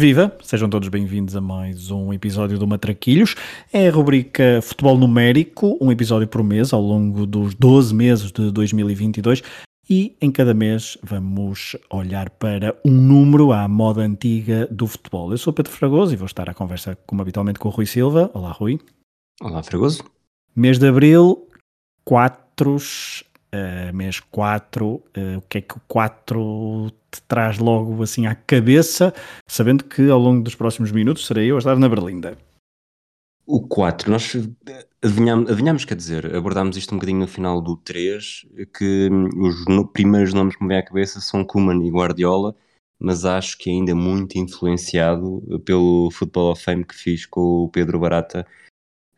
Viva! Sejam todos bem-vindos a mais um episódio do Matraquilhos. É a rubrica Futebol Numérico, um episódio por mês ao longo dos 12 meses de 2022 e em cada mês vamos olhar para um número à moda antiga do futebol. Eu sou Pedro Fragoso e vou estar à conversa, como habitualmente, com o Rui Silva. Olá, Rui. Olá, Fragoso. Mês de Abril, quatros, uh, mês 4, uh, o que é que o 4 te traz logo assim à cabeça, sabendo que ao longo dos próximos minutos serei eu a estar na Berlinda. O 4, nós adivinhamos, adivinhamos, quer dizer, abordámos isto um bocadinho no final do 3, que hum, os no, primeiros nomes que me vêm à cabeça são Kuman e Guardiola, mas acho que ainda muito influenciado pelo Football of Fame que fiz com o Pedro Barata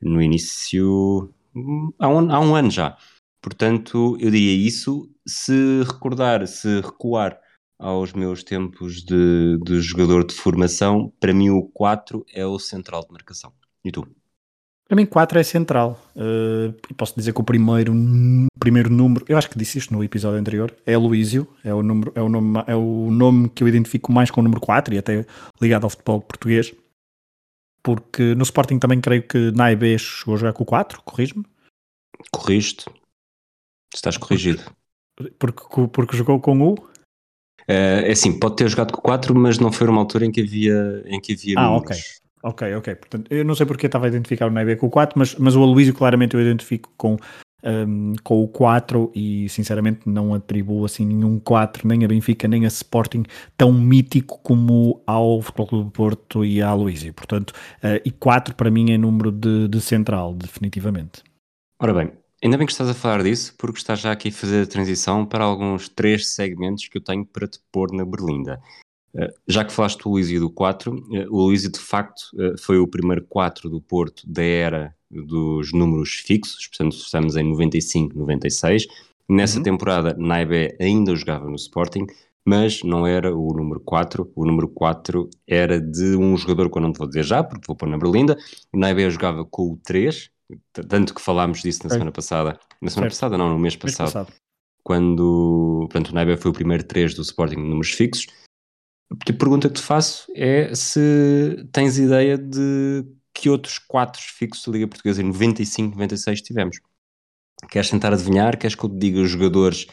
no início, hum, há um, há um ano já. Portanto, eu diria isso. Se recordar, se recuar aos meus tempos de, de jogador de formação, para mim o 4 é o central de marcação. E tu? Para mim 4 é central. Uh, posso dizer que o primeiro, primeiro número, eu acho que disse isto no episódio anterior, é Luísio, é o, número, é, o nome, é o nome que eu identifico mais com o número 4 e até ligado ao futebol português. Porque no Sporting também creio que Naibé chegou a jogar com o 4, corrijo-me? Corrijo-te. Estás corrigido. Porque, porque jogou com o? Uh, é assim, pode ter jogado com 4, mas não foi uma altura em que havia, em que havia ah, números. ok. Ok, ok. Portanto, eu não sei porque estava a identificar o Nebe com o 4, mas, mas o Aloysio claramente eu identifico com, um, com o 4 e sinceramente não atribuo assim nenhum 4, nem a Benfica, nem a Sporting, tão mítico como ao Futebol Clube do Porto e a Aloysio. Portanto, uh, e 4 para mim é número de, de central, definitivamente. Ora bem, Ainda bem que estás a falar disso, porque estás já aqui a fazer a transição para alguns três segmentos que eu tenho para te pôr na Berlinda. Uh, já que falaste do Luísio do 4, uh, eh, o Luísio de facto uh, foi o primeiro 4 do Porto da era dos números fixos, portanto estamos em 95, 96. Nessa uhum. temporada, Naibé ainda jogava no Sporting, mas não era o número 4. O número 4 era de um jogador que eu não te vou dizer já, porque vou pôr na Berlinda. O Naibé jogava com o 3, tanto que falámos disso na semana passada. Na semana certo. passada, não, no mês passado. Mês passado. Quando portanto, o Naiba foi o primeiro 3 do Sporting de números fixos. A pergunta que te faço é se tens ideia de que outros 4 fixos da Liga Portuguesa em 95, 96 tivemos. Queres tentar adivinhar? Queres que eu te diga os jogadores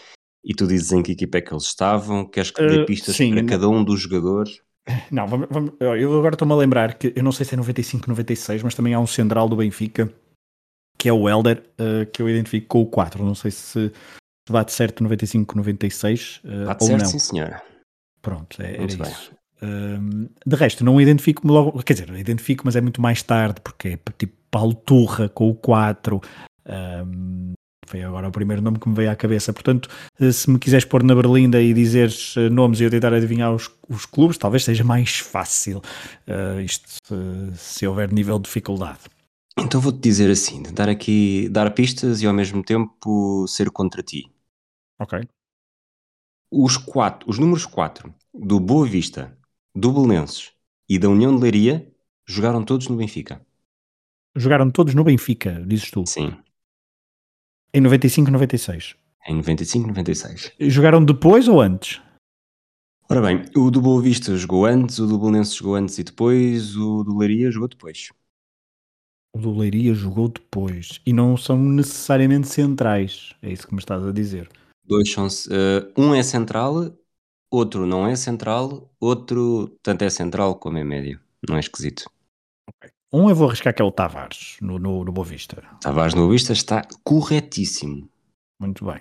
e tu dizes em que equipa é que eles estavam? Queres que te dê uh, pistas sim, para cada um dos jogadores? Não, vamos, vamos, eu agora estou-me a lembrar que eu não sei se é 95, 96, mas também há um central do Benfica que é o Elder, uh, que eu identifico com o 4. Não sei se bate certo 95, 96 uh, bate ou certo, não. sim senhora. Pronto, é, era isso. Uh, de resto, não identifico-me logo, quer dizer, identifico, mas é muito mais tarde, porque é tipo Paulo Turra com o 4. Um, foi agora o primeiro nome que me veio à cabeça. Portanto, eh, se me quiseres pôr na Berlinda e dizeres eh, nomes e eu tentar adivinhar os, os clubes, talvez seja mais fácil uh, isto se, se houver nível de dificuldade. Então vou-te dizer assim, tentar aqui dar pistas e ao mesmo tempo ser contra ti. Ok. Os, quatro, os números 4 do Boa Vista, do Belenenses e da União de Leiria jogaram todos no Benfica. Jogaram todos no Benfica, dizes tu? Sim. Em 95, 96? Em 95, 96. Jogaram depois ou antes? Ora bem, o do Boa Vista jogou antes, o do Belenenses jogou antes e depois, o do Leiria jogou depois. O do Leiria jogou depois. E não são necessariamente centrais. É isso que me estás a dizer. Dois são. Uh, um é central, outro não é central, outro tanto é central como é médio. Não é esquisito. Okay. Um eu vou arriscar que é o Tavares, no, no, no Boa Vista. Tavares no Boa Vista está corretíssimo. Muito bem.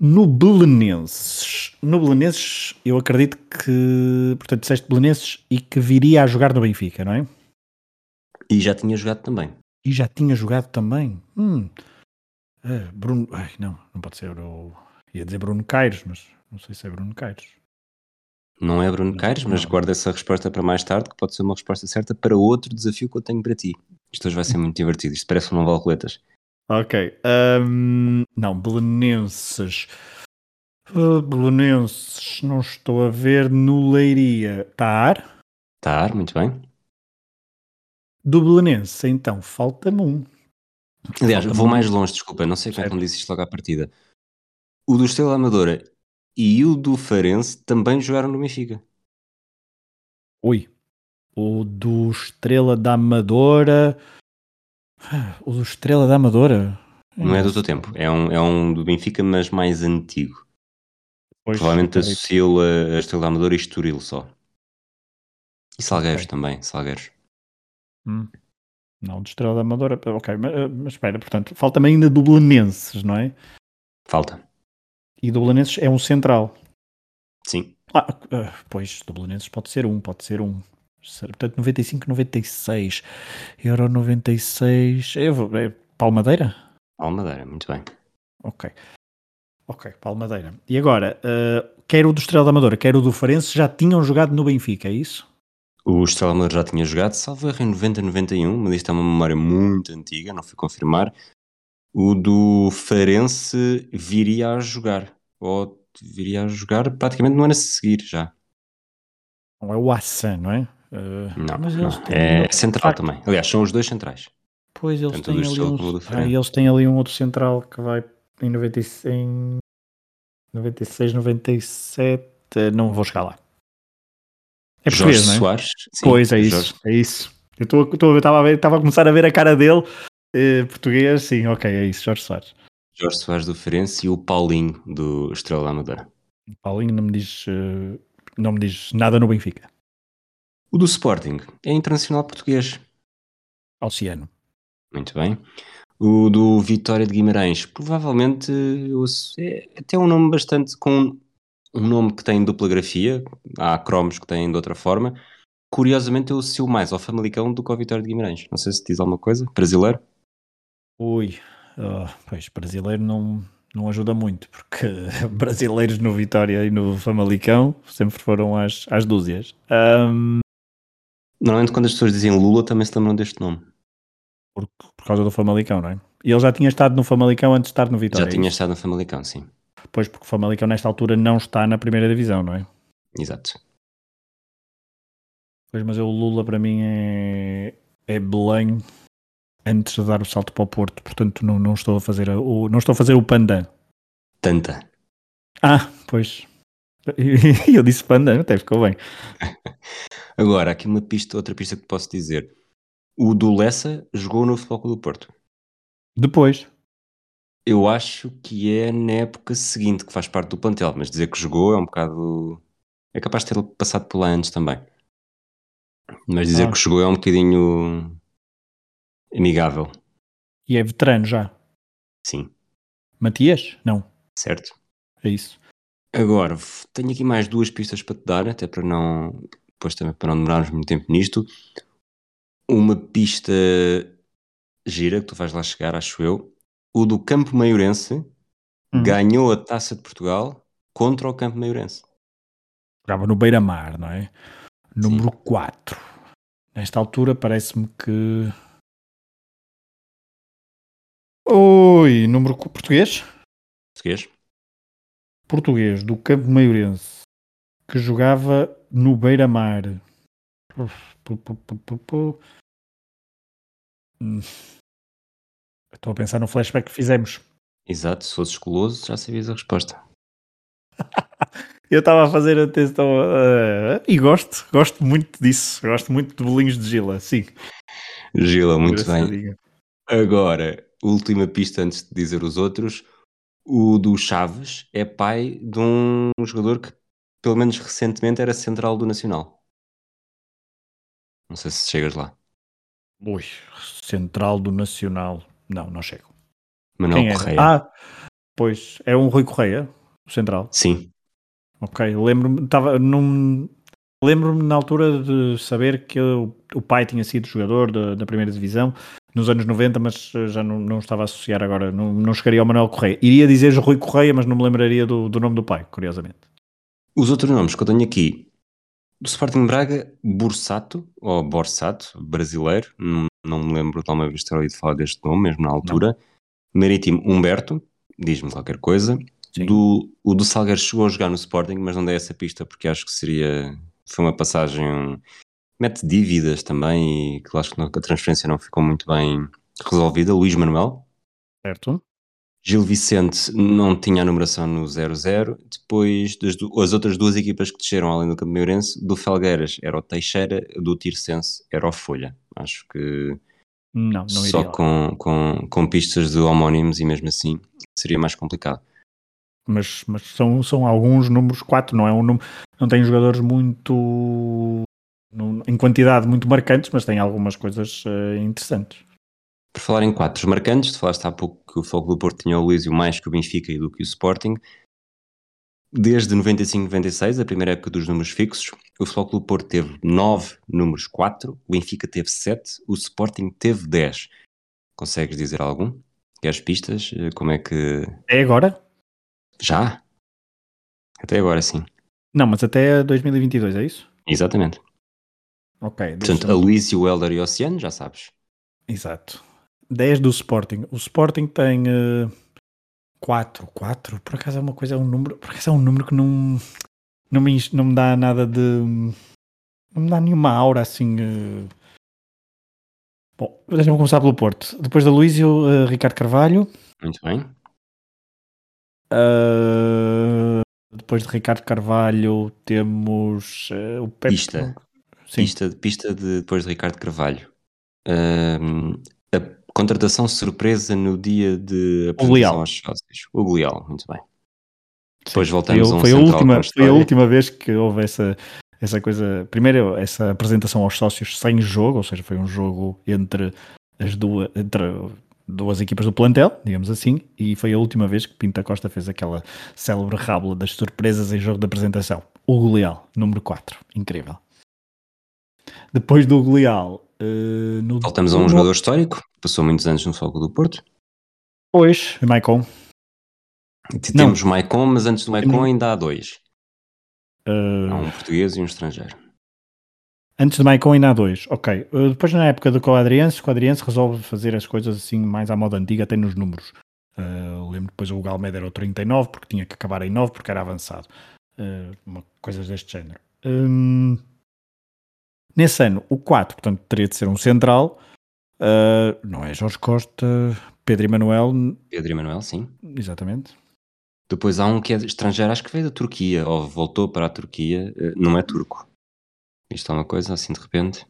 No Belenenses, no Belenenses, eu acredito que, portanto, disseste Belenenses e que viria a jogar no Benfica, não é? E já tinha jogado também. E já tinha jogado também? Hum. É, Bruno. Ai, não, não pode ser. Eu ia dizer Bruno Caires, mas não sei se é Bruno Caires. Não é Bruno Caires, mas guarda essa resposta para mais tarde, que pode ser uma resposta certa para outro desafio que eu tenho para ti. Isto hoje vai ser muito divertido. Isto parece um vale roletas. Ok. Um, não, Belenenses. Uh, Belenenses, não estou a ver no Leiria. Tar? Tar, muito bem. Do Belenense, então, falta-me um. Aliás, falta vou mais longe, desculpa, não sei como é que me disse isto logo à partida. O do Estrela Amadora e o do Farense também jogaram no Benfica. Ui, O do Estrela da Amadora. O do Estrela da Amadora? Não é do teu tempo, é um, é um do Benfica, mas mais antigo. Pois, Provavelmente associo a, a Estrela da Amadora e Estoril só. E Salgueiros okay. também, Salgueiros. Hum. Não, de Estrela da Amadora, ok, mas, eh, mas espera, portanto, falta-me ainda Dublanenses, não é? Falta. E Dublanenses é um central. Sim. Ah, uh, pois, Dublanenses pode ser um, pode ser um. Portanto, 95, 96. Euro 96. É, é Palmadeira? Palmadeira, muito bem. Ok. Ok, Palmadeira. E agora, uh, quer o do Estrela da Amadora, quer o do Farense, já tinham jogado no Benfica, é isso? O Estrela já tinha jogado, salvo erro em 90, 91, mas isto é uma memória muito antiga, não fui confirmar. O do Farense viria a jogar, ou viria a jogar praticamente no ano a seguir já. Não é o Assan, não é? Uh, não, não. é central também. Aliás, são os dois centrais. Pois eles Tanto têm ali um, ah, eles têm ali um outro central que vai em, 90, em 96, 97. Não vou chegar lá. É português, Jorge não é? Soares. Sim, pois é isso, Jorge. é isso. Eu estava a, a começar a ver a cara dele. Eh, português, sim, ok, é isso, Jorge Soares. Jorge Soares do Ferenc e o Paulinho do Estrela da Amadora. Paulinho não me diz, uh, não me diz nada no Benfica. O do Sporting é internacional português. Oceano. Muito bem. O do Vitória de Guimarães, provavelmente é até um nome bastante com um nome que tem dupla grafia, há cromos que têm de outra forma. Curiosamente eu associo mais ao Famalicão do que ao Vitória de Guimarães. Não sei se diz alguma coisa. Brasileiro? Ui, oh, pois brasileiro não, não ajuda muito, porque brasileiros no Vitória e no Famalicão sempre foram às, às dúzias. Um... Normalmente quando as pessoas dizem Lula também se lembram deste nome por, por causa do Famalicão, não é? E ele já tinha estado no Famalicão antes de estar no Vitória. Já tinha estado no Famalicão, sim. Pois, porque o Famalicão nesta altura não está na primeira divisão, não é? Exato. Pois, mas o Lula para mim é, é Belém antes de dar o salto para o Porto, portanto não, não estou a fazer o, não estou a fazer o Pandan. Tanta. Ah, pois. Eu disse Pandan, até ficou bem. Agora, aqui uma pista, outra pista que posso dizer. O do Lessa jogou no Futebol Clube do Porto. Depois. Eu acho que é na época seguinte que faz parte do plantel, mas dizer que jogou é um bocado. É capaz de ter passado por lá antes também. Mas dizer ah. que jogou é um bocadinho amigável. E é veterano já? Sim. Matias? Não. Certo. É isso. Agora, tenho aqui mais duas pistas para te dar, até para não. Depois também para não demorarmos muito tempo nisto uma pista gira que tu vais lá chegar, acho eu. O do Campo Maiorense uhum. ganhou a Taça de Portugal contra o Campo Maiorense. Jogava no Beira-Mar, não é? Número Sim. 4. Nesta altura parece-me que. Oi, número português? Português. Português do Campo Maiorense que jogava no Beira-Mar. Estou a pensar no flashback que fizemos. Exato, se fosses esculoso já sabias a resposta. Eu estava a fazer a testa uh, e gosto, gosto muito disso. Gosto muito de bolinhos de Gila, sim. Gila, muito bem. Agora, última pista antes de dizer os outros. O do Chaves é pai de um jogador que, pelo menos recentemente, era central do Nacional. Não sei se chegas lá. Ui, Central do Nacional. Não, não chego. Manuel Quem Correia. Ah, pois, é um Rui Correia, o Central. Sim. Ok, lembro-me, estava num. Lembro-me na altura de saber que o, o pai tinha sido jogador da, da, primeira divisão nos anos 90, mas já não, não estava a associar agora, não, não chegaria ao Manuel Correia. Iria dizer Rui Correia, mas não me lembraria do, do nome do pai, curiosamente. Os outros nomes que eu tenho aqui do Sporting Braga, Borsato, ou Borsato, brasileiro, não, não me lembro de alguma vez ter ouvido falar deste nome, mesmo na altura. Não. Marítimo Humberto, diz-me qualquer coisa. Do, o do Salgueiro chegou a jogar no Sporting, mas não dei essa pista porque acho que seria. Foi uma passagem. Mete dívidas também e que acho que a transferência não ficou muito bem resolvida. Luís Manuel. Certo. Gil Vicente não tinha a numeração no 0-0. Depois, das, as outras duas equipas que desceram além do Campo Meirense, do Felgueiras era o Teixeira, do Tirsense era o Folha. Acho que não, não só com, com, com pistas de homónimos e mesmo assim seria mais complicado. Mas, mas são, são alguns números, 4 não é um número, não tem jogadores muito em quantidade muito marcantes, mas tem algumas coisas uh, interessantes. Por falar em quatro marcantes, tu falaste há pouco que o Foco do Porto tinha o Luísio mais que o Benfica e do que o Sporting. Desde 95-96, a primeira época dos números fixos, o Foco do Porto teve 9 números 4, o Benfica teve 7, o Sporting teve 10. Consegues dizer algum? Queres pistas? Eh, como é que. É agora? Já? Até agora, sim. Não, mas até 2022, é isso? Exatamente. Ok. Portanto, a Luís, o Helder e o Oceano, já sabes. Exato. 10 do Sporting. O Sporting tem uh, 4. 4, por acaso é uma coisa, é um número, por acaso é um número que não, não, me, não me dá nada de. Não me dá nenhuma aura assim. Uh... Bom, deixa-me começar pelo Porto. Depois da Luísio, uh, Ricardo Carvalho. Muito bem. Uh, depois de Ricardo Carvalho temos uh, o Pepe. Pista. Pista, pista de, depois de Ricardo Carvalho. Uh, a contratação surpresa no dia de apresentação aos sócios. O Glial, muito bem. Depois voltamos foi, a um foi a última Foi a última vez que houve essa, essa coisa. Primeiro, essa apresentação aos sócios sem jogo, ou seja, foi um jogo entre as duas. Entre duas equipas do plantel, digamos assim, e foi a última vez que Pinta Costa fez aquela célebre rábula das surpresas em jogo de apresentação. O Leal, número 4. Incrível. Depois do Leal, Uh, no... Voltamos a um jogador histórico, passou muitos anos no Foco do Porto. Pois, Maicon. Temos Maicon, mas antes do Maicon ainda há dois. Uh... Há um português e um estrangeiro. Antes de Maicon ainda há dois, ok. Uh, depois na época do Coadriense, o Coadriense resolve fazer as coisas assim mais à moda antiga, até nos números. Uh, lembro depois o Galmed era o 39, porque tinha que acabar em 9, porque era avançado. Uh, uma, coisas deste género. Um, Nesse ano, o 4, portanto, teria de ser um central. Uh, não é Jorge Costa, Pedro Emanuel. Pedro Emanuel, sim. Exatamente. Depois há um que é estrangeiro, acho que veio da Turquia, ou voltou para a Turquia, uh, não é turco. Isto é uma coisa assim de repente.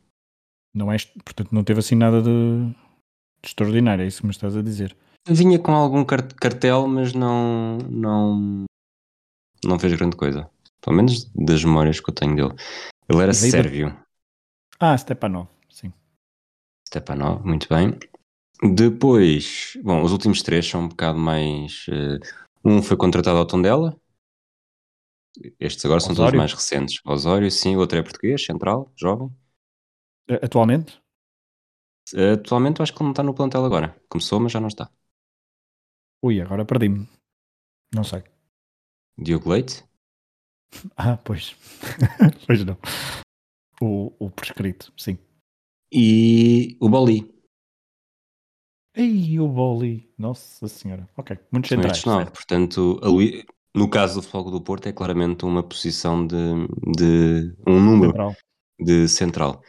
Não é, portanto, não teve assim nada de, de extraordinário, é isso que me estás a dizer. Vinha com algum cartel, mas não, não, não fez grande coisa. Pelo menos das memórias que eu tenho dele. Ele era sérvio. Ah, Stepanov, sim. Stepanov, muito bem. Depois, bom, os últimos três são um bocado mais. Uh, um foi contratado ao Tondela. Estes agora Osório. são todos mais recentes. Osório, sim, o outro é português, central, jovem. Atualmente? Uh, atualmente eu acho que ele não está no plantel agora. Começou, mas já não está. Ui, agora perdi-me. Não sei. Diogo Leite? Ah, pois. pois não o, o prescrito, sim. E o Boli. Ei, o Boli, nossa senhora. Ok, muito centrais. Não, portanto, no caso do Fogo do Porto é claramente uma posição de, de um número central. de central.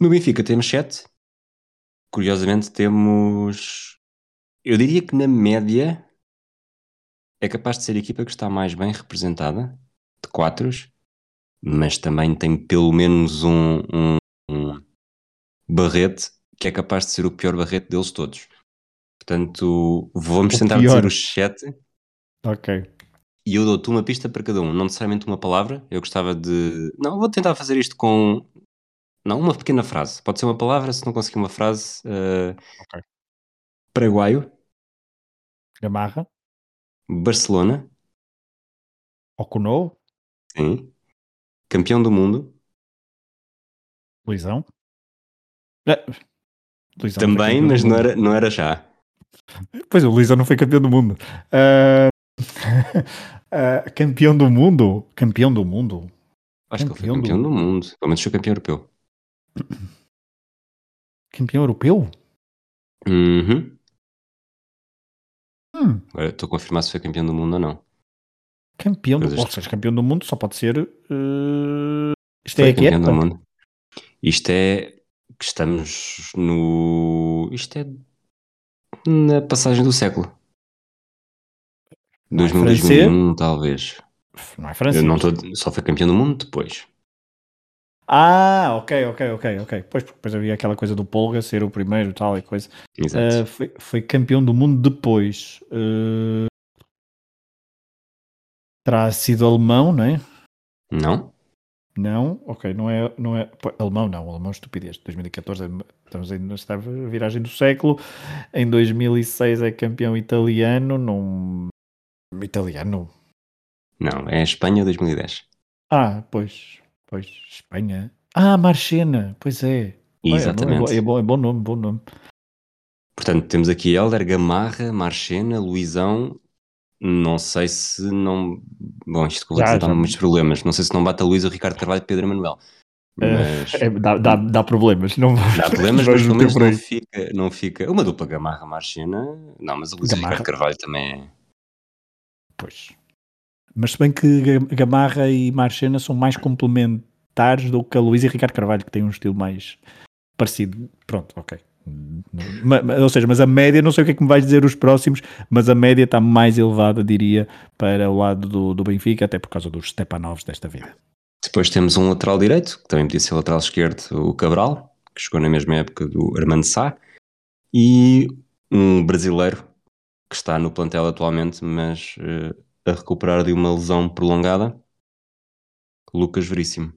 No Benfica temos 7. Curiosamente temos, eu diria que na média é capaz de ser a equipa que está mais bem representada, de 4 mas também tem pelo menos um, um, um, Barrete que é capaz de ser o pior Barrete deles todos. Portanto, vamos o tentar pior. dizer os sete. Ok. E eu dou-te uma pista para cada um, não necessariamente uma palavra. Eu gostava de. Não, vou tentar fazer isto com. Não, uma pequena frase. Pode ser uma palavra, se não conseguir uma frase. Uh... Ok. Paraguaio. Gamarra. Barcelona. Ocunou. Sim. Campeão do mundo. Luizão? É. Luizão Também, mas não era, não era já. Pois, o Luizão não foi campeão do mundo. Uh... uh, campeão do mundo? Campeão do mundo? Acho campeão que ele foi campeão do... do mundo. Pelo menos foi campeão europeu. Campeão europeu? Uhum. Hum. Agora estou a confirmar se foi campeão do mundo ou não. Campeão do, ou seja, campeão do mundo só pode ser. Uh... Isto é aqui, é? do mundo. Isto é que estamos no. Isto é na passagem do século. 2000, 2001, talvez. Não é francês. Eu não tô, só foi campeão do mundo depois. Ah, ok, ok, ok, ok. Pois, porque depois havia aquela coisa do Polga ser o primeiro e tal e coisa. Exato. Uh, foi, foi, campeão do mundo depois. Uh, terá sido alemão, não é? Não. Não, ok, não é, não é pô, alemão, não, alemão é estupidez. 2014 estamos ainda na viragem do século. Em 2006 é campeão italiano, num italiano. Não, é Espanha 2010. Ah, pois, pois, Espanha. Ah, Marchena, pois é. Exatamente. É, é, bom, é bom nome, bom nome. Portanto, temos aqui Helder, Gamarra, Marchena, Luizão não sei se não. Bom, isto dá muitos problemas. Não sei se não bate a Luísa, Ricardo Carvalho e Pedro Manuel. Mas... É, dá, dá, dá, problemas. Não dá problemas, mas pelo menos não fica, não fica. Uma dupla Gamarra Marchena. Não, mas a Luísa Ricardo Carvalho também é. Pois. Mas se bem que Gamarra e Marchena são mais complementares do que a Luísa e Ricardo Carvalho, que tem um estilo mais parecido. Pronto, ok. Ou seja, mas a média, não sei o que é que me vais dizer os próximos, mas a média está mais elevada, diria, para o lado do, do Benfica, até por causa dos Stepanovs desta vida. Depois temos um lateral direito, que também podia ser lateral esquerdo, o Cabral, que chegou na mesma época do Armando Sá, e um brasileiro que está no plantel atualmente, mas uh, a recuperar de uma lesão prolongada, Lucas Veríssimo.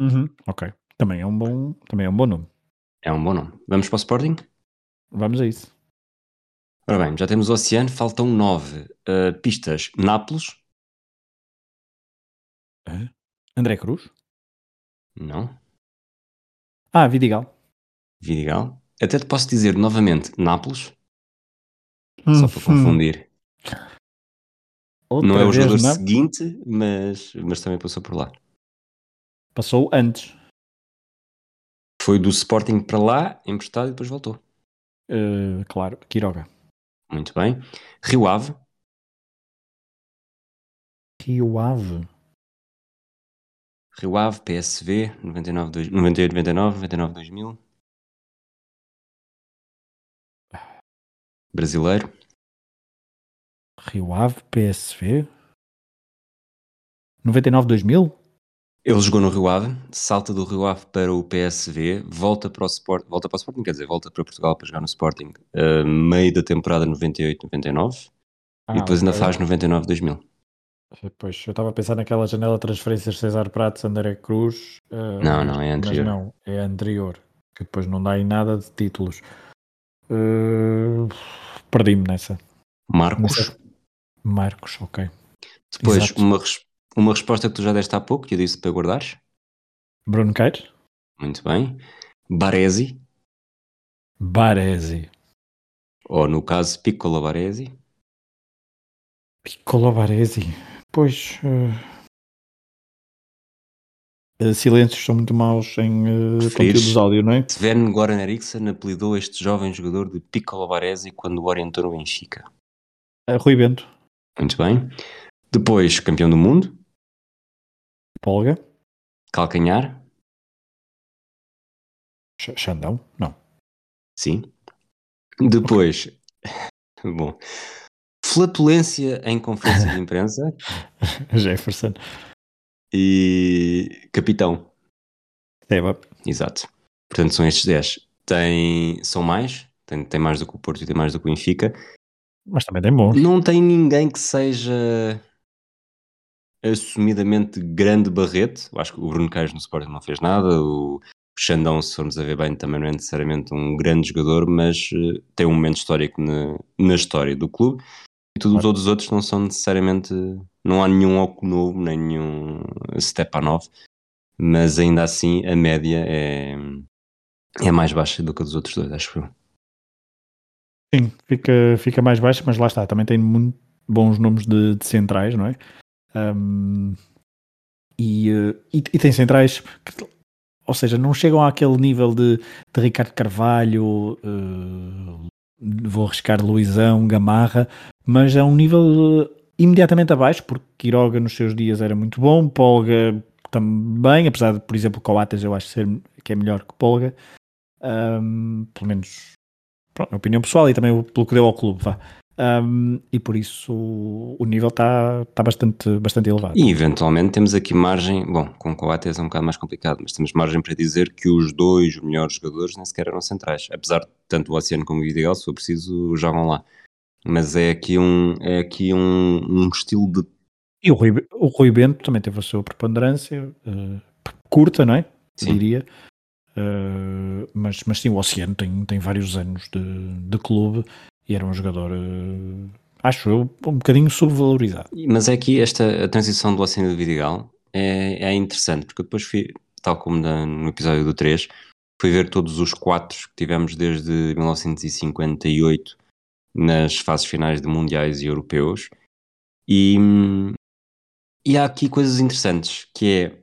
Uhum, ok, também é um bom, também é um bom nome. É um bom nome. Vamos para o Sporting? Vamos a isso. Ora bem, já temos o Oceano, faltam nove. Uh, pistas: Nápoles. Uh, André Cruz? Não. Ah, Vidigal. Vidigal. Até te posso dizer novamente Nápoles. Hum, só para hum. confundir. Outra não é o jogador seguinte, mas, mas também passou por lá. Passou antes. Foi do Sporting para lá, emprestado e depois voltou. Uh, claro, Quiroga. Muito bem. Rio Ave. Rio Ave. Rio Ave, PSV, 99, 2, 98, 99, 99, 2000. Brasileiro. Rio Ave, PSV. 99, 2000? Ele jogou no Rio Ave, salta do Rio Ave para o PSV, volta para o Sport, volta para o Sporting, quer dizer, volta para Portugal para jogar no Sporting, uh, meio da temporada 98-99 ah, e depois ainda faz 99-2000. Pois, eu estava a pensar naquela janela de transferências César Pratos, André Cruz. Uh, não, não, é anterior. Mas não, é anterior, que depois não dá em nada de títulos. Uh, Perdi-me nessa. Marcos. Nessa... Marcos, ok. Depois, Exato. uma, uma resposta que tu já deste há pouco, que eu disse para guardares. Bruno Caires. Muito bem. Baresi. Baresi. Ou no caso, Piccolo Baresi. Piccolo Baresi. Pois. Uh... silêncios são muito maus em uh, conteúdos áudio, não é? Sven Goran Eriksson apelidou este jovem jogador de Piccolo Baresi quando o orientou no Benfica. Uh, Rui Bento. Muito bem. Depois, campeão do mundo. Polga. Calcanhar. Xandão? Não. Sim. Depois, bom, flatulência em conferência de imprensa. Jefferson. E capitão. Eva. Exato. Portanto, são estes 10. Tem, são mais, tem, tem mais do que o Porto e tem mais do que o Benfica. Mas também tem bons. Não tem ninguém que seja assumidamente grande barrete. Eu acho que o Bruno Caires no Sporting não fez nada. O Xandão, se formos a ver bem, também não é necessariamente um grande jogador, mas uh, tem um momento histórico na, na história do clube. E todos os outros não são necessariamente. Não há nenhum oco novo, nem nenhum Stepanov, mas ainda assim a média é, é mais baixa do que a dos outros dois, acho eu. Sim, fica, fica mais baixa, mas lá está, também tem muito bons nomes de, de centrais, não é? Um, e, eh, e, e, tem centrais que, ou seja, não chegam àquele nível de, de Ricardo Carvalho, uh, vou arriscar Luizão, Gamarra, mas é um nível uh, imediatamente abaixo, porque Quiroga nos seus dias era muito bom, Polga também, apesar de, por exemplo, Coates eu acho ser, que é melhor que Polga, um, pelo menos pronto, opinião pessoal e também pelo que deu ao clube. Vá. Um, e por isso o nível está tá bastante, bastante elevado. E eventualmente temos aqui margem, bom, com o Coates é um bocado mais complicado, mas temos margem para dizer que os dois melhores jogadores nem sequer eram centrais, apesar de tanto o Oceano como o Vidigal, se for preciso, jogam lá. Mas é aqui um, é aqui um, um estilo de. E o Rui, o Rui Bento também teve a sua preponderância, uh, curta, não é? Sim. Diria. Uh, mas, mas sim, o Oceano tem, tem vários anos de, de clube e era um jogador, uh, acho eu, um bocadinho subvalorizado. Mas é que esta a transição do Oceano Vidigal é, é interessante, porque depois fui, tal como na, no episódio do 3, fui ver todos os quatro que tivemos desde 1958 nas fases finais de mundiais e europeus e, e há aqui coisas interessantes, que é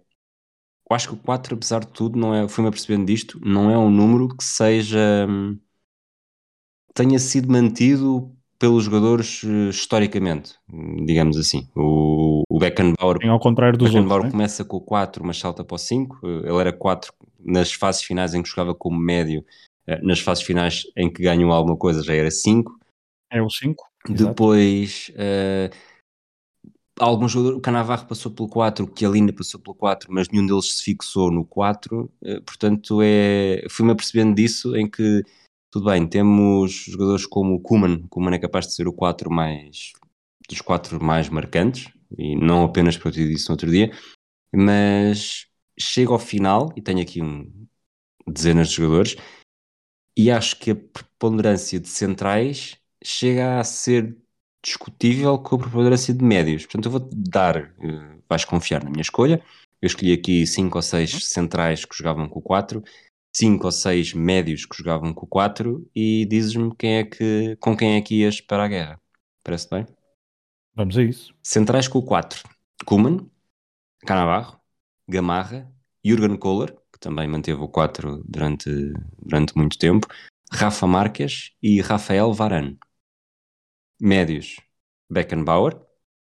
eu acho que o 4, apesar de tudo, não é, fui-me apercebendo disto, não é um número que seja tenha sido mantido pelos jogadores uh, historicamente, digamos assim. O, o Beckenbauer, ao contrário dos Beckenbauer outros, é? começa com o 4, mas salta para o 5. Ele era 4 nas fases finais em que jogava como médio, uh, nas fases finais em que ganhou alguma coisa já era 5. É o 5. Depois, uh, alguns jogadores, o Canavarro passou pelo 4, o Chiellini passou pelo 4, mas nenhum deles se fixou no 4. portanto, é, fui-me apercebendo disso em que tudo bem, temos jogadores como o Kuman, o Kuman é capaz de ser o 4 mais dos quatro mais marcantes, e não apenas porque eu te disse no outro dia, mas chega ao final, e tenho aqui um, dezenas de jogadores, e acho que a preponderância de centrais chega a ser discutível com a preponderância de médios. Portanto, eu vou-te dar, uh, vais confiar na minha escolha. Eu escolhi aqui 5 ou 6 centrais que jogavam com o 4 cinco ou seis médios que jogavam com o 4 e dizes-me quem é que, com quem é que ias para a guerra. Parece bem? Vamos a isso. Centrais com o 4. Kuman, Canavarro, Gamarra, Jürgen Kohler, que também manteve o 4 durante, durante muito tempo, Rafa Marques e Rafael Varane. Médios, Beckenbauer,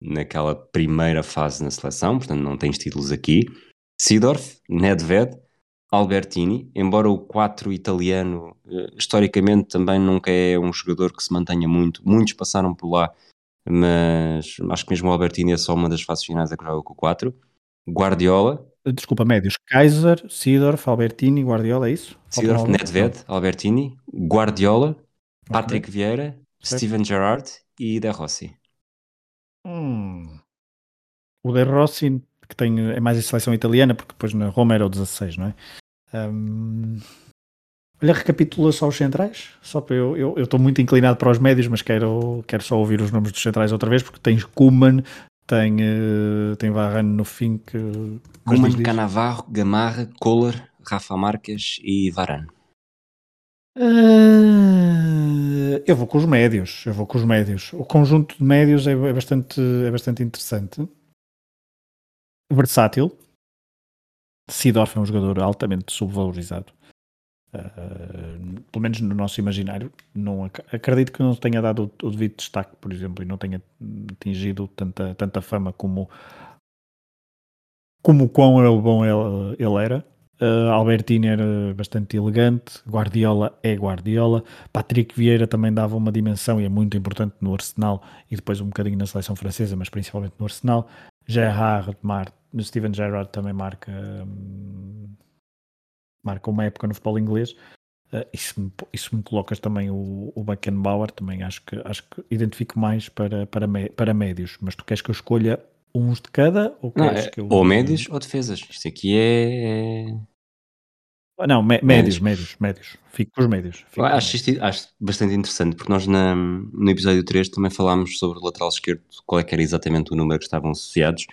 naquela primeira fase na seleção, portanto não tens títulos aqui. Sidorf, Nedved, Albertini, embora o 4 italiano eh, historicamente também nunca é um jogador que se mantenha muito, muitos passaram por lá, mas acho que mesmo o Albertini é só uma das fases finais a que joga com o 4. Guardiola. Desculpa, médios. Kaiser, Sidorf, Albertini, Guardiola, é isso? Sidorf, Nedved, Albertini, Guardiola, okay. Patrick Vieira, certo. Steven Gerrard e De Rossi. Hum. O De Rossi que tem, é mais a seleção italiana, porque depois na Roma era o 16, não é? Um, olha, recapitula só os centrais, só para eu, eu estou muito inclinado para os médios, mas quero, quero só ouvir os nomes dos centrais outra vez, porque tens Kuman, tem, uh, tem Varane no fim que... Kuman, Canavarro, Gamarra, Kohler, Rafa Marques e Varane. Uh, eu vou com os médios, eu vou com os médios. O conjunto de médios é, é bastante, é bastante interessante versátil. Sidorf é um jogador altamente subvalorizado. Uh, pelo menos no nosso imaginário. Não, acredito que não tenha dado o, o, devido destaque, por exemplo, e não tenha atingido tanta, tanta fama como como quão ele, bom ele, ele era. Uh, Albertini era bastante elegante, Guardiola é Guardiola, Patrick Vieira também dava uma dimensão e é muito importante no Arsenal e depois um bocadinho na seleção francesa, mas principalmente no Arsenal. Gerrard, Mar, Steven Gerrard também marca, hum, marca uma época no futebol inglês. Uh, isso, me, isso me colocas também o, o Beckenbauer, também acho que, acho que identifico mais para, para, para médios, mas tu queres que eu escolha uns de cada? Ou, não, é, eu... ou médios ou defesas. Isto aqui é. Ah, não, médios, médios, médios, médios. Fico com os médios. acho, isto, acho bastante interessante, porque nós na, no episódio 3 também falámos sobre o lateral esquerdo, qual é que era exatamente o número que estavam associados,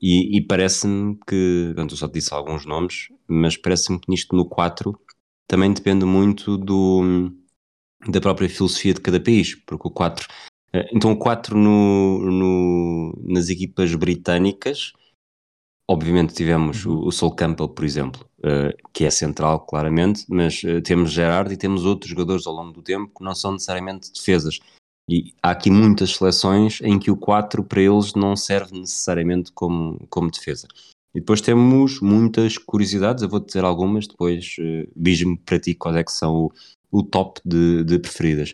e, e parece-me que, portanto, eu só te disse alguns nomes, mas parece-me que nisto no 4 também depende muito do, da própria filosofia de cada país, porque o 4 eh, então o 4 no, no, nas equipas britânicas Obviamente tivemos uhum. o, o Sol Campbell, por exemplo, uh, que é central, claramente, mas uh, temos Gerard e temos outros jogadores ao longo do tempo que não são necessariamente defesas. E há aqui muitas seleções em que o 4 para eles não serve necessariamente como, como defesa. E depois temos muitas curiosidades, eu vou dizer algumas, depois uh, diz-me para ti quais é que são o, o top de, de preferidas.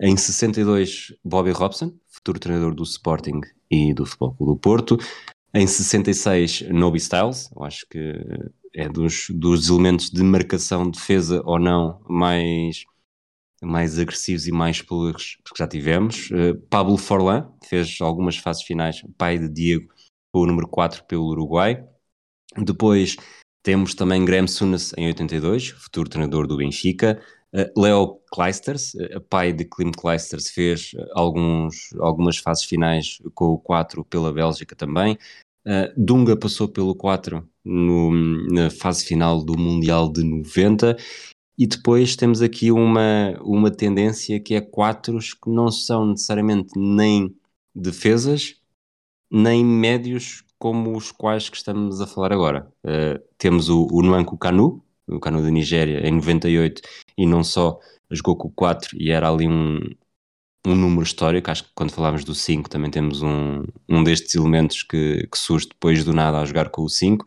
Em 62, Bobby Robson, futuro treinador do Sporting e do Futebol Clube do Porto. Em 66, Nobi Styles, eu acho que é dos, dos elementos de marcação, defesa ou não, mais, mais agressivos e mais pelos que já tivemos. Uh, Pablo Forlan fez algumas fases finais, pai de Diego, com o número 4 pelo Uruguai. Depois temos também Graham Souness em 82, futuro treinador do Benfica. Uh, Leo Kleisters, uh, pai de Klim Kleisters, fez alguns, algumas fases finais com o 4 pela Bélgica também. Dunga passou pelo 4 no, na fase final do Mundial de 90 e depois temos aqui uma, uma tendência que é 4 que não são necessariamente nem defesas nem médios como os quais que estamos a falar agora. Uh, temos o, o Nwanko Kanu, o Kanu da Nigéria, em 98 e não só jogou com o 4 e era ali um, um número histórico, acho que quando falámos do 5 também temos um, um destes elementos que, que surge depois do nada a jogar com o 5.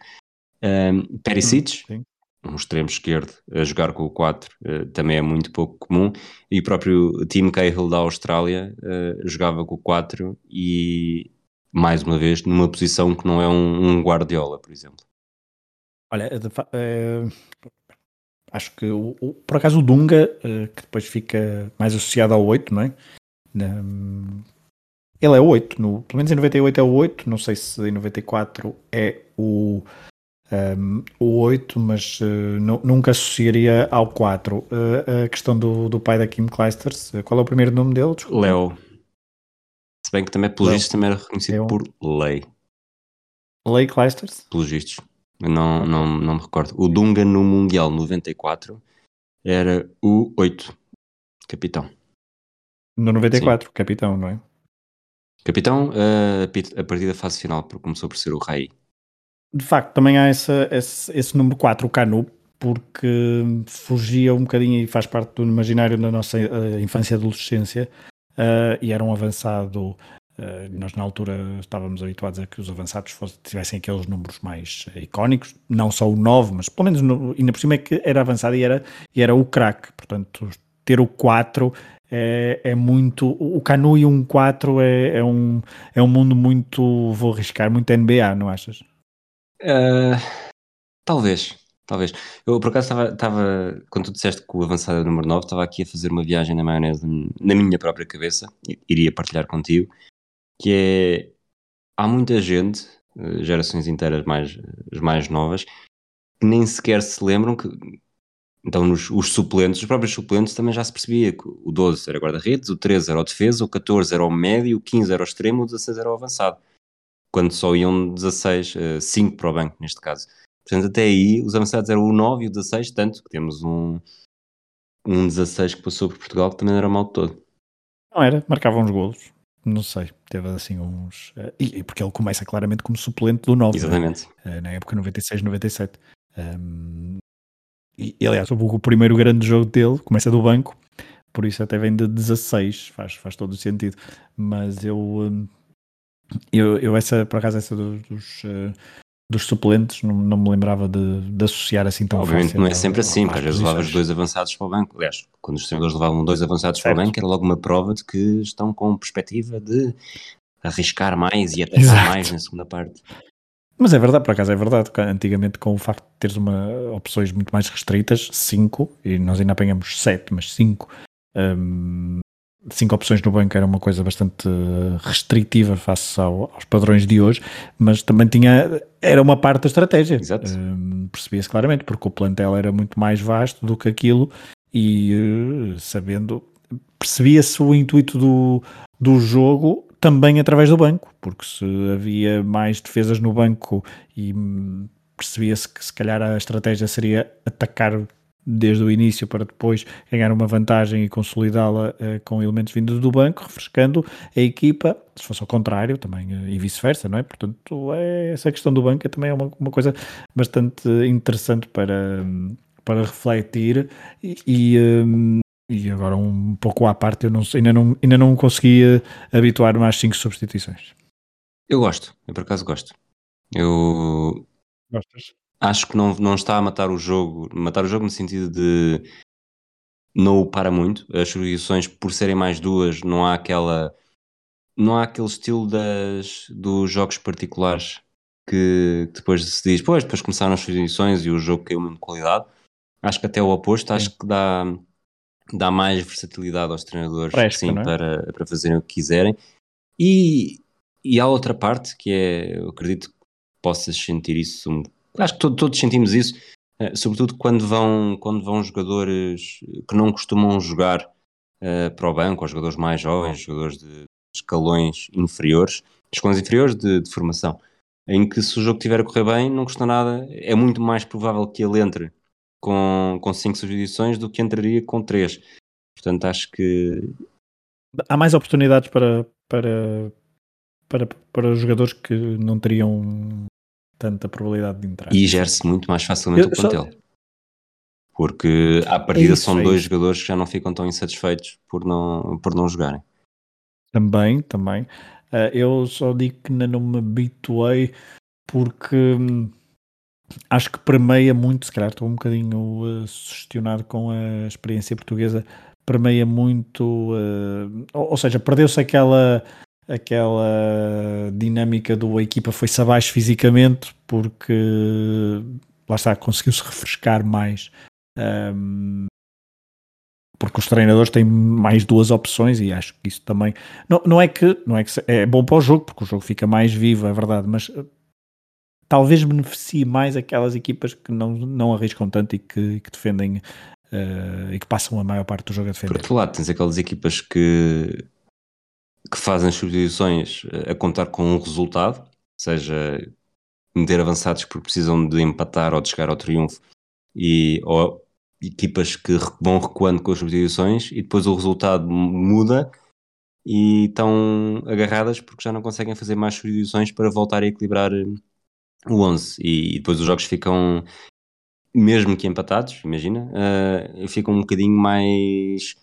Um, Perisic, hum, um extremo esquerdo, a jogar com o 4 uh, eh, também é muito pouco comum. E o próprio Tim Cahill da Austrália uh, jogava com o 4 e, mais uma vez, numa posição que não é um, um Guardiola, por exemplo. Olha, é, acho que o, o, por acaso o Dunga, que depois fica mais associado ao 8, não é? Ele é o 8, no, pelo menos em 98 é o 8, não sei se em 94 é o, um, o 8, mas uh, nunca associaria ao 4. Uh, eh, a questão do, do pai da Kim Kleisters, uh, qual é o primeiro nome dele? Desculpa. Leo. Se bem que também, pelos vistos, também era reconhecido Leo. por Lei. Lei Kleisters? Pelos vistos. Não, não, não me recordo. O Dunga no Mundial 94 era o 8, capitão. No 94, Sim. capitão, não é? Capitão uh, a partir da fase final, porque começou por ser o rei. De facto, também há essa, esse, esse número 4, o Canu, porque fugia um bocadinho e faz parte do imaginário da nossa uh, infância e adolescência, uh, e era um avançado. Nós, na altura, estávamos habituados a que os avançados fossem, tivessem aqueles números mais icónicos, não só o 9, mas pelo menos no, ainda por cima é que era avançado e era, e era o craque. Portanto, ter o 4 é, é muito. O Canu e um 4 é, é, um, é um mundo muito. Vou arriscar, muito NBA, não achas? Uh, talvez, talvez. Eu por acaso estava. Quando tu disseste que o avançado é o número 9, estava aqui a fazer uma viagem na maionese na minha própria cabeça, iria partilhar contigo, que é. Há muita gente, eh, gerações inteiras mais, mais novas, que nem sequer se lembram que então, nos, os suplentes, os próprios suplentes, também já se percebia que o 12 era guarda-redes, o 13 era o defesa, o 14 era o médio, o 15 era o extremo, o 16 era o avançado. Quando só iam 16, 5 uh, para o banco, neste caso. Portanto, até aí, os avançados eram o 9 e o 16, tanto que temos um, um 16 que passou por Portugal que também era mal de todo. Não era, marcava uns golos. Não sei, teve assim uns. Uh, e, porque ele começa claramente como suplente do 9. Né? Exatamente. Né? Na época 96, 97. Um, e, aliás, o primeiro grande jogo dele começa do banco, por isso até vem de 16, faz, faz todo o sentido. Mas eu, hum, eu, eu essa, por acaso, essa dos, dos, eh, dos suplentes, não, não me lembrava de, de associar assim tão Obviamente fácil, não é sempre assim, às vezes levavas dois avançados para o banco. Aliás, quando os treinadores levavam dois avançados certo. para o banco, era logo uma prova de que estão com perspectiva de arriscar mais e atacar mais na segunda parte. Mas é verdade, por acaso é verdade. Antigamente, com o facto de teres uma, opções muito mais restritas, 5, e nós ainda apanhamos 7, mas 5, um, cinco opções no banco era uma coisa bastante restritiva face ao, aos padrões de hoje, mas também tinha, era uma parte da estratégia. Exato. Um, Percebia-se claramente, porque o plantel era muito mais vasto do que aquilo e uh, sabendo, percebia-se o intuito do, do jogo também através do banco, porque se havia mais defesas no banco e percebia-se que se calhar a estratégia seria atacar desde o início para depois ganhar uma vantagem e consolidá-la eh, com elementos vindos do banco, refrescando a equipa, se fosse ao contrário também eh, e vice-versa, não é? Portanto, é, essa questão do banco é também é uma, uma coisa bastante interessante para, para refletir e, e um, e agora um pouco à parte, eu não, ainda, não, ainda não consegui habituar-me às 5 substituições. Eu gosto, eu por acaso gosto. Eu Gostas? acho que não, não está a matar o jogo, matar o jogo no sentido de não o para muito. As substituições, por serem mais duas, não há aquela. Não há aquele estilo das, dos jogos particulares que depois se diz, pois, depois começaram as substituições e o jogo caiu mesmo de qualidade. Acho que até o oposto, acho que dá, dá mais versatilidade aos treinadores Fresco, sim, é? para, para fazerem o que quiserem. E, e há outra parte que é, eu acredito que possas sentir isso, acho que todos, todos sentimos isso, eh, sobretudo quando vão, quando vão jogadores que não costumam jogar uh, para o banco, ou jogadores mais jovens, jogadores de escalões inferiores, escalões inferiores de, de formação, em que se o jogo estiver a correr bem, não custa nada, é muito mais provável que ele entre com, com cinco substituições do que entraria com três. Portanto, acho que há mais oportunidades para, para, para, para os jogadores que não teriam tanta probabilidade de entrar. E gere-se muito mais facilmente eu, o plantel. Só... Porque à partida é são é dois jogadores que já não ficam tão insatisfeitos por não, por não jogarem. Também, também. Uh, eu só digo que ainda não me habituei porque hum, acho que permeia muito, se calhar estou um bocadinho uh, sugestionado com a experiência portuguesa, permeia muito, uh, ou, ou, seja, perdeu-se aquela aquela dinâmica do a equipa foi-se abaixo fisicamente porque lá está, conseguiu-se refrescar mais um, porque os treinadores têm mais duas opções e acho que isso também não, não é que não é que é bom para o jogo porque o jogo fica mais vivo, é verdade, mas talvez beneficie mais aquelas equipas que não, não arriscam tanto e que, que defendem uh, e que passam a maior parte do jogo a defender. Por outro lado, tens aquelas equipas que que fazem substituições eh, a contar com um resultado, seja meter avançados porque precisam de empatar ou de chegar ao triunfo, e, ou equipas que vão recuando com as substituições e depois o resultado muda e estão agarradas porque já não conseguem fazer mais substituições para voltar a equilibrar eh, o 11 e depois os jogos ficam mesmo que empatados, imagina, uh, ficam um bocadinho mais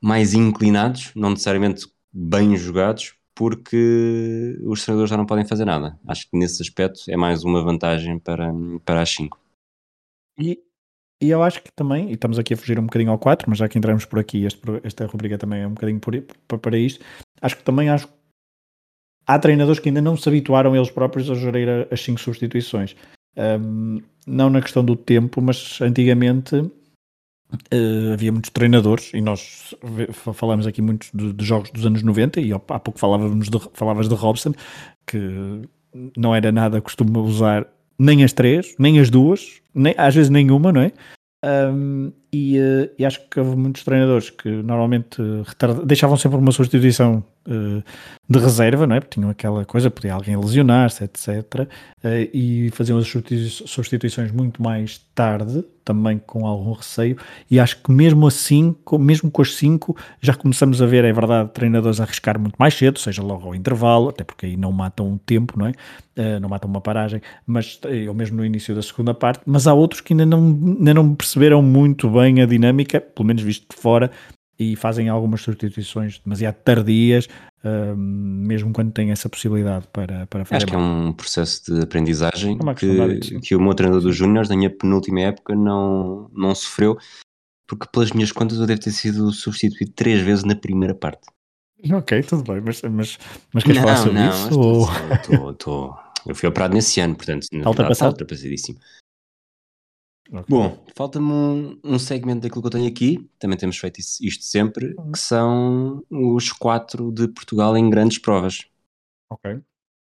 mais inclinados, não necessariamente bem jogados, porque os treinadores já não podem fazer nada. Acho que nesse aspecto é mais uma vantagem para, para as 5. E, e eu acho que também, e estamos aqui a fugir um bocadinho ao 4, mas já que entramos por aqui, este, esta rubrica também é um bocadinho por, para isto, acho que também acho há treinadores que ainda não se habituaram eles próprios a gerir as 5 substituições. Um, não na questão do tempo, mas antigamente Uh, havia muitos treinadores e nós falamos aqui muitos de, de, jogos dos anos 90 e há pouco falávamos de, falavas de Robson que não era nada costume usar nem as três, nem as duas, nem, às vezes nenhuma, não é? Um, e, uh, e, acho que houve muitos treinadores que normalmente uh, deixavam sempre uma substituição uh, de reserva, não é? Porque tinham aquela coisa, podia alguém lesionar-se, etc. e faziam as substituições muito mais tarde, também com algum receio. E acho que mesmo assim, mesmo com as 5, já começamos a ver, é verdade, treinadores a arriscar muito mais cedo, seja logo ao intervalo, até porque aí não matam um tempo, não é? não matam uma paragem, mas ou mesmo no início da segunda parte. Mas há outros que ainda não, ainda não perceberam muito bem a dinâmica, pelo menos visto de fora, e fazem algumas substituições demasiado tardias, uh, mesmo quando têm essa possibilidade para, para fazer. Acho que é um processo de aprendizagem é que, que o meu treinador dos Júniores, na minha penúltima época, não, não sofreu, porque pelas minhas contas eu devo ter sido substituído três vezes na primeira parte. Ok, tudo bem, mas, mas, mas queres não, falar sobre não, isso? Ou... Estou, estou, eu fui operado nesse ano, portanto, na verdade, está ultrapassadíssimo. Okay. Bom, falta-me um, um, segmento daquilo que eu tenho aqui, também temos feito isso, isto sempre, uhum. que são os quatro de Portugal em grandes provas. Ok.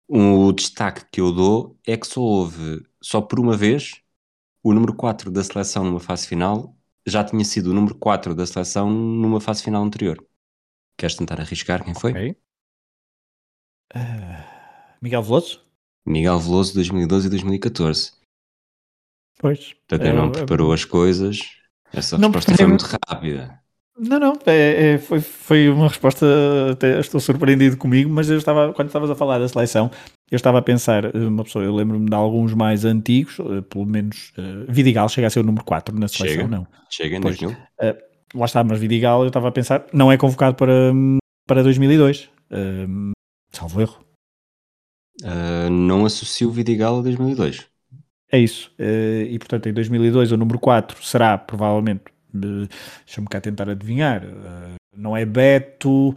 O destaque que eu dou é que só houve, só por uma vez, o número 4 da seleção numa fase final já tinha sido o número 4 da seleção numa fase final anterior. Queres tentar arriscar quem foi? Ok. Uh, Miguel Veloso? Miguel Veloso 2012 e 2014. Pois. Portanto, é, não preparou é, as coisas. Essa não, resposta foi muito rápida. Não, não, é, é, foi, foi uma resposta, até estou surpreendido comigo, mas eu estava, quando estavas a falar da seleção, eu estava a pensar, uma pessoa, eu lembro-me de alguns mais antigos, eh, pelo menos uh, Vidigal chega a ser o número 4 na seleção, chega, não? Chega em 2000. Uh, lá está, mas Vidigal, eu estava a pensar, não é convocado para, para 2002, uh, salvo erro. Uh, não associo Vidigal a 2002. É isso. Uh, e portanto, em 2002, o número 4 será provavelmente Deixa-me cá tentar adivinhar. Uh, não é Beto.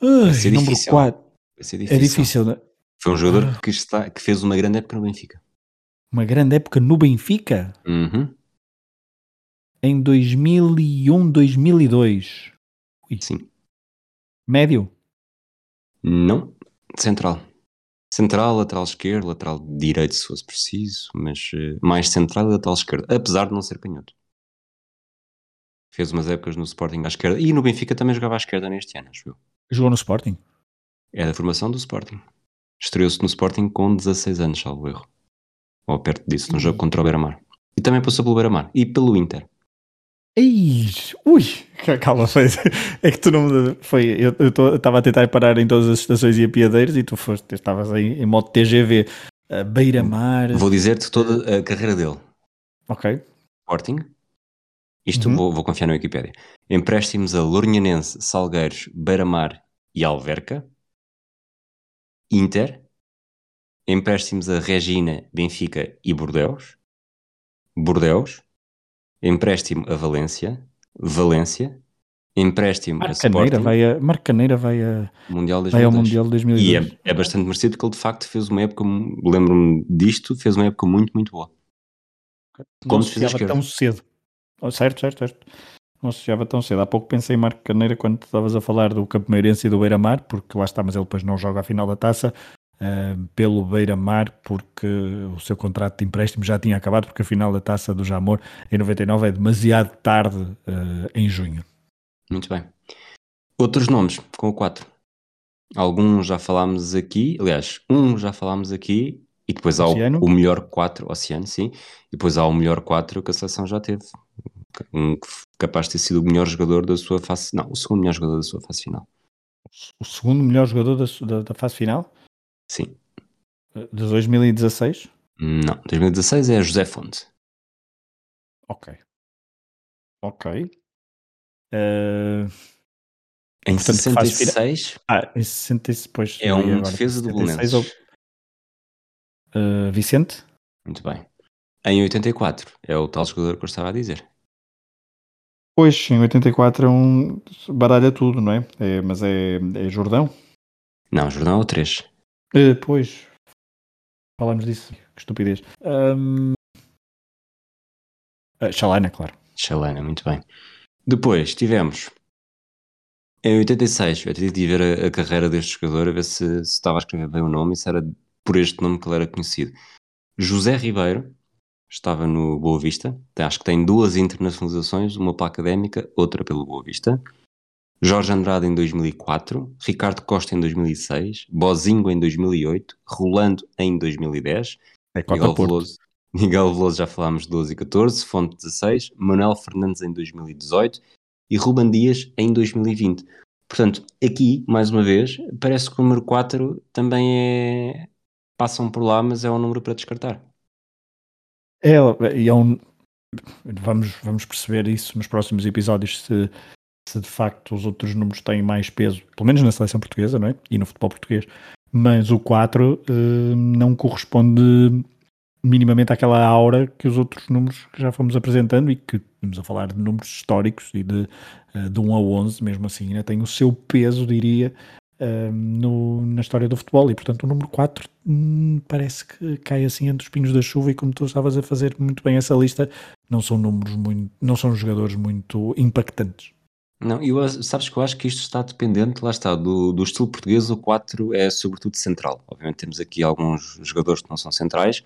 Vai ser número difícil. 4. Vai ser difícil. É difícil, né? Foi um jogador ah. que, está, que fez uma grande época no Benfica. Uma grande época no Benfica? Uhum. Em 2001, 2002. Ui. Sim. Médio? Não. Central. Central, lateral esquerdo, lateral direito, se fosse preciso, mas uh, mais central e lateral esquerdo, apesar de não ser canhoto. Fez umas épocas no Sporting à esquerda e no Benfica também jogava à esquerda neste ano, acho eu. Jogou no Sporting? É da formação do Sporting. Estreou-se no Sporting com 16 anos, salvo erro. Ou perto disso, num jogo contra o Beira-Mar. E também passou pelo Beira-Mar. E pelo Inter. Eis, ui, calma, foi, é que tu não foi, eu estava a tentar parar em todas as estações e apiadeiros e tu foste, estavas aí em modo TGV, Beira-Mar. Vou dizer-te toda a carreira dele. Ok. Sporting, isto uhum. vou, vou, confiar na Wikipédia. Empréstimos a Lourinhanense, Salgueiros, Beira-Mar e Alverca. Inter. Empréstimos a Regina, Benfica e Bordeus. Bordeus. Empréstimo a Valência. Valência. Empréstimo a Sporting. Vai a, Marcaneira vai, a, mundial vai ao Mundial 2002. E é, é bastante merecido porque ele de facto fez uma época, lembro-me disto, fez uma época muito, muito boa. Como se fizesse tão cedo. Oh, certo, certo, certo. Não associava tão cedo. Há pouco pensei em Marco Caneira quando estavas a falar do Campomeirense e do Beira-Mar, porque lá está, mas ele depois não joga a final da taça uh, pelo Beira-Mar, porque o seu contrato de empréstimo já tinha acabado, porque a final da taça do Jamor em 99 é demasiado tarde uh, em junho. Muito bem. Outros nomes com o 4. Alguns já falámos aqui, aliás, um já falámos aqui, e depois há o, o melhor 4, Oceano, sim, e depois há o melhor 4 que a seleção já teve. Um capaz de ter sido o melhor jogador da sua fase. Não, o segundo melhor jogador da sua fase final. O segundo melhor jogador da, da, da fase final? Sim. De 2016? Não, 2016 é José Fonte. Ok. Ok. Uh... Em Portanto, 66. Ah, em 66, depois. É um defesa do Belenenses. Ou... Uh, Vicente? Muito bem. Em 84, é o tal jogador que eu estava a dizer. Pois, em 84 é um. baralha tudo, não é? é mas é, é Jordão? Não, Jordão é o 3. Uh, pois. Falamos disso. Que estupidez. Um... Uh, Chalana, claro. Chalana, muito bem. Depois tivemos. Em 86, eu tive de ver a, a, carreira deste jogador, a ver se, se estava a escrever bem o nome e se era por este nome que ele era conhecido. José Ribeiro estava no Boa Vista, acho que tem duas internacionalizações, uma pela académica, outra pelo Boa Vista. Jorge Andrade em 2004, Ricardo Costa em 2006, Bozingo em 2008, Rolando em 2010, é Miguel, Veloso, Miguel Veloso já falámos 12 e 14, Fonte 16, Manuel Fernandes em 2018 e Ruban Dias em 2020. Portanto, aqui, mais uma vez, parece que o número 4 também é. passam por lá, mas é um número para descartar. É, e é um. Vamos, vamos perceber isso nos próximos episódios se se de facto os outros números têm mais peso, pelo menos na seleção portuguesa, não é? E no futebol português. Mas o 4 eh, não corresponde minimamente àquela aura que os outros números que já fomos apresentando e que estamos a falar de números históricos e de, uh, de 1 a 11, mesmo assim, ainda tem o seu peso, diria, uh, no, na história do futebol. E portanto, o número 4 hum, parece que cai assim entre os pinhos da chuva. E como tu estavas a fazer muito bem essa lista, não são números muito, não são jogadores muito impactantes. Não, eu, sabes que eu acho que isto está dependente, lá está, do, do estilo português, o 4 é sobretudo central. Obviamente temos aqui alguns jogadores que não são centrais,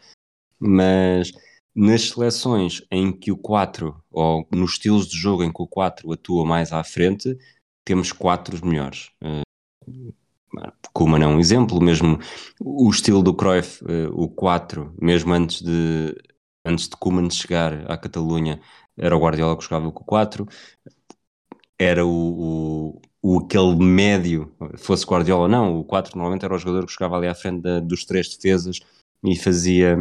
mas nas seleções em que o 4, ou nos estilos de jogo em que o 4 atua mais à frente, temos 4 melhores. Uh, Koeman é um exemplo, mesmo o estilo do Cruyff, uh, o 4, mesmo antes de, antes de Koeman chegar à Catalunha, era o Guardiola que jogava com o 4 era o, o, o, aquele médio, fosse Guardiola ou não, o 4 normalmente era o jogador que jogava ali à frente da, dos três defesas e fazia,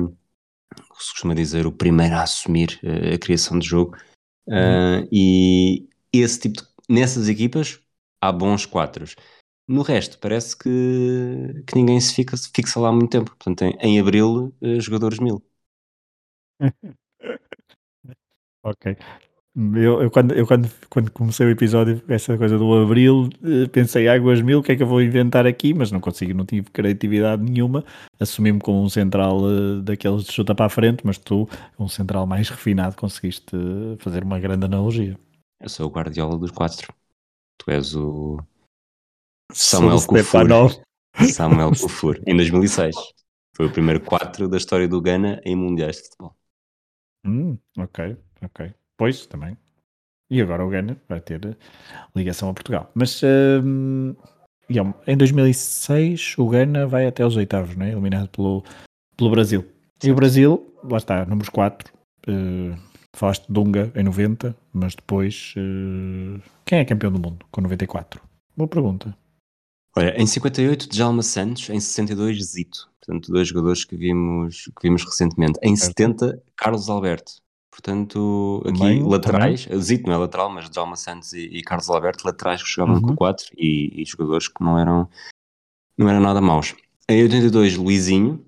se costuma dizer, o primeiro a assumir uh, a criação de jogo. Uh, e esse tipo de, nessas equipas há bons quatros. No resto, parece que, que ninguém se fica, fixa lá há muito tempo. Portanto, em, em abril, uh, jogadores mil. ok. Eu, eu, quando, eu quando, quando comecei o episódio, essa coisa do Abril, eh, pensei águas mil, o que é que eu vou inventar aqui? Mas não consigo, não tive criatividade nenhuma. Assumi-me como um central uh, daqueles de chuta para a frente, mas tu, um central mais refinado, conseguiste fazer uma grande analogia. Eu sou o Guardiola dos quatro. Tu és o Samuel Kufur. Samuel Kufur, em 2006. Foi o primeiro 4 da história do Ghana em mundiais de futebol. Hum, ok, ok. Pois, também. E agora o Ghana vai ter ligação a Portugal. Mas um, em 2006 o Ghana vai até os oitavos, né? eliminado pelo, pelo Brasil. E o Brasil, lá está, números 4. Uh, falaste de Dunga em 90, mas depois uh, quem é campeão do mundo com 94? Boa pergunta. Olha, em 58, Djalma Santos, em 62, Zito. Portanto, dois jogadores que vimos, que vimos recentemente. Em certo. 70, Carlos Alberto. Portanto, aqui laterais, também. Zito não é lateral, mas Djalma Santos e, e Carlos Alberto, laterais que jogavam uhum. com 4 e, e, jogadores que não eram, não eram nada maus. Em 82, Luizinho,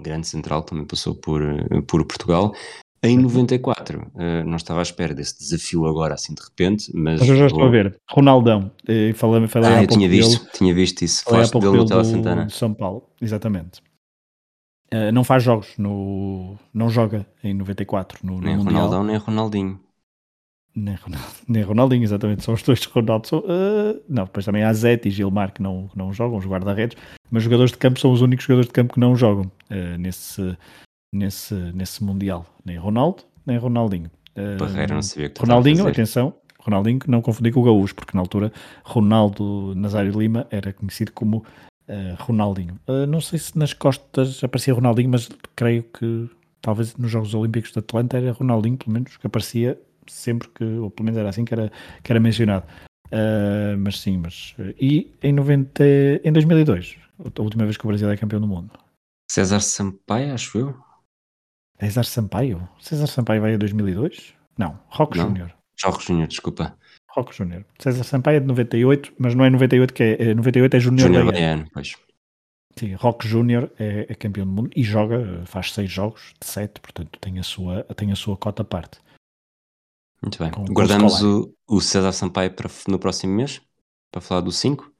grande central, também passou por, por Portugal. Em 94, uh, eh, não estava à espera desse desafio agora, assim de repente, mas. Mas eu já estou a ver. Ronaldão, eh, falei, falei ah, eu tinha visto, dele, tinha visto isso. Falaste dele no Tela Santana. São Paulo, exatamente. Uh, não faz jogos, no, não joga em 94 no, no nem Mundial. Ronaldão, nem Ronaldinho. Nem, Ronaldo, nem Ronaldinho, exatamente, são os dois Ronaldo. São, uh, não, depois também há Zete e Gilmar que não, não jogam, os guarda-redes, mas os jogadores de campo são os únicos jogadores de campo que não jogam uh, nesse, nesse, nesse Mundial. Nem Ronaldo, nem Ronaldinho. Barreira, não sabia que Ronaldinho, atenção, Ronaldinho, não confundir com o Gaúcho, porque na altura Ronaldo Nazário Lima era conhecido como uh, Ronaldinho. Uh, não sei se nas costas aparecia Ronaldinho, mas creio que talvez nos Jogos Olímpicos de Atlanta era Ronaldinho, pelo menos, que aparecia sempre que, ou pelo menos era assim que era, que era mencionado. Uh, mas sim, mas. E em, 90, em 2002, a última vez que o Brasil é campeão do mundo. César Sampaio, acho eu. César Sampaio? César Sampaio vai a 2002? Não, Rock Júnior. Rock Júnior, desculpa. Rock Júnior. César Sampaio é de 98, mas não é 98 que é, é 98 é Júnior Júnior Baiano, pois. Sim, Rock Júnior é, é, campeão do mundo e joga, faz seis jogos de sete, portanto tem a sua, tem a sua cota à parte. Muito bem. Com, Guardamos com o, o César Sampaio para, no próximo mês, para falar do 5?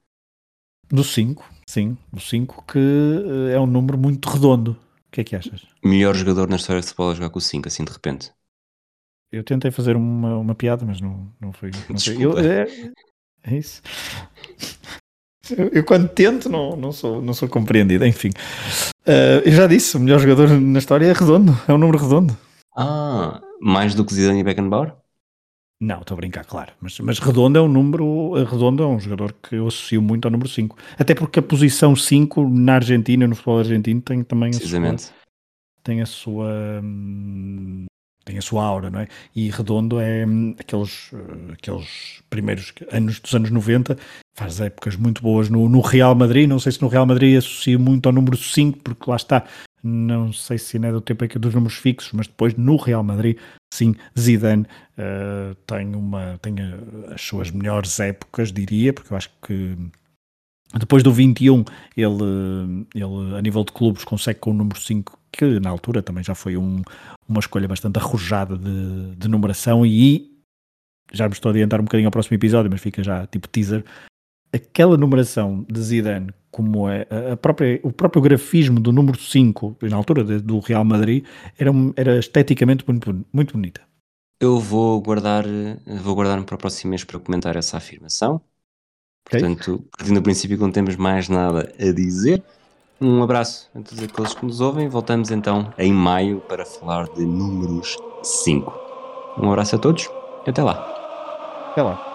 Do 5, sim, do 5 que eh, é um número muito redondo que é que achas? Melhor jogador na história de futebol a jogar com o 5, assim de repente. Eu tentei fazer uma, uma piada, mas não, não foi. Não foi. Eu, é, é, isso. Eu, eu, quando tento não, não, sou, não sou compreendido, enfim. Uh, eu já disse, o melhor jogador na história é redondo, é um número redondo. Ah, mais do que Zidane e Beckenbauer? Não, estou a brincar, claro. Mas, mas Redondo é um número. Redondo é um jogador que eu associo muito ao número 5. Até porque a posição 5 na Argentina, no futebol argentino, tem também a sua, tem a sua. Hum, tem a sua aura, não é? E Redondo é hum, aqueles, aqueles primeiros anos dos anos 90, faz épocas muito boas no, no Real Madrid. Não sei se no Real Madrid associa muito ao número 5, porque lá está, não sei se ainda é do tempo dos números fixos, mas depois no Real Madrid, sim, Zidane uh, tem, uma, tem as suas melhores épocas, diria, porque eu acho que depois do 21 ele, ele a nível de clubes consegue com o número 5, que na altura também já foi um, uma escolha bastante arrojada de, de numeração e já me estou a adiantar um bocadinho ao próximo episódio, mas fica já tipo teaser, aquela numeração de Zidane como é a própria, o próprio grafismo do número 5, na altura de, do Real Madrid, era, era esteticamente muito, muito bonita. Eu vou guardar, vou guardar-me para o próximo mês para comentar essa afirmação. Okay. Portanto, partindo do princípio que não temos mais nada a dizer, um abraço a todos aqueles que nos ouvem. Voltamos então em maio para falar de números 5. Um abraço a todos e até lá. Até lá.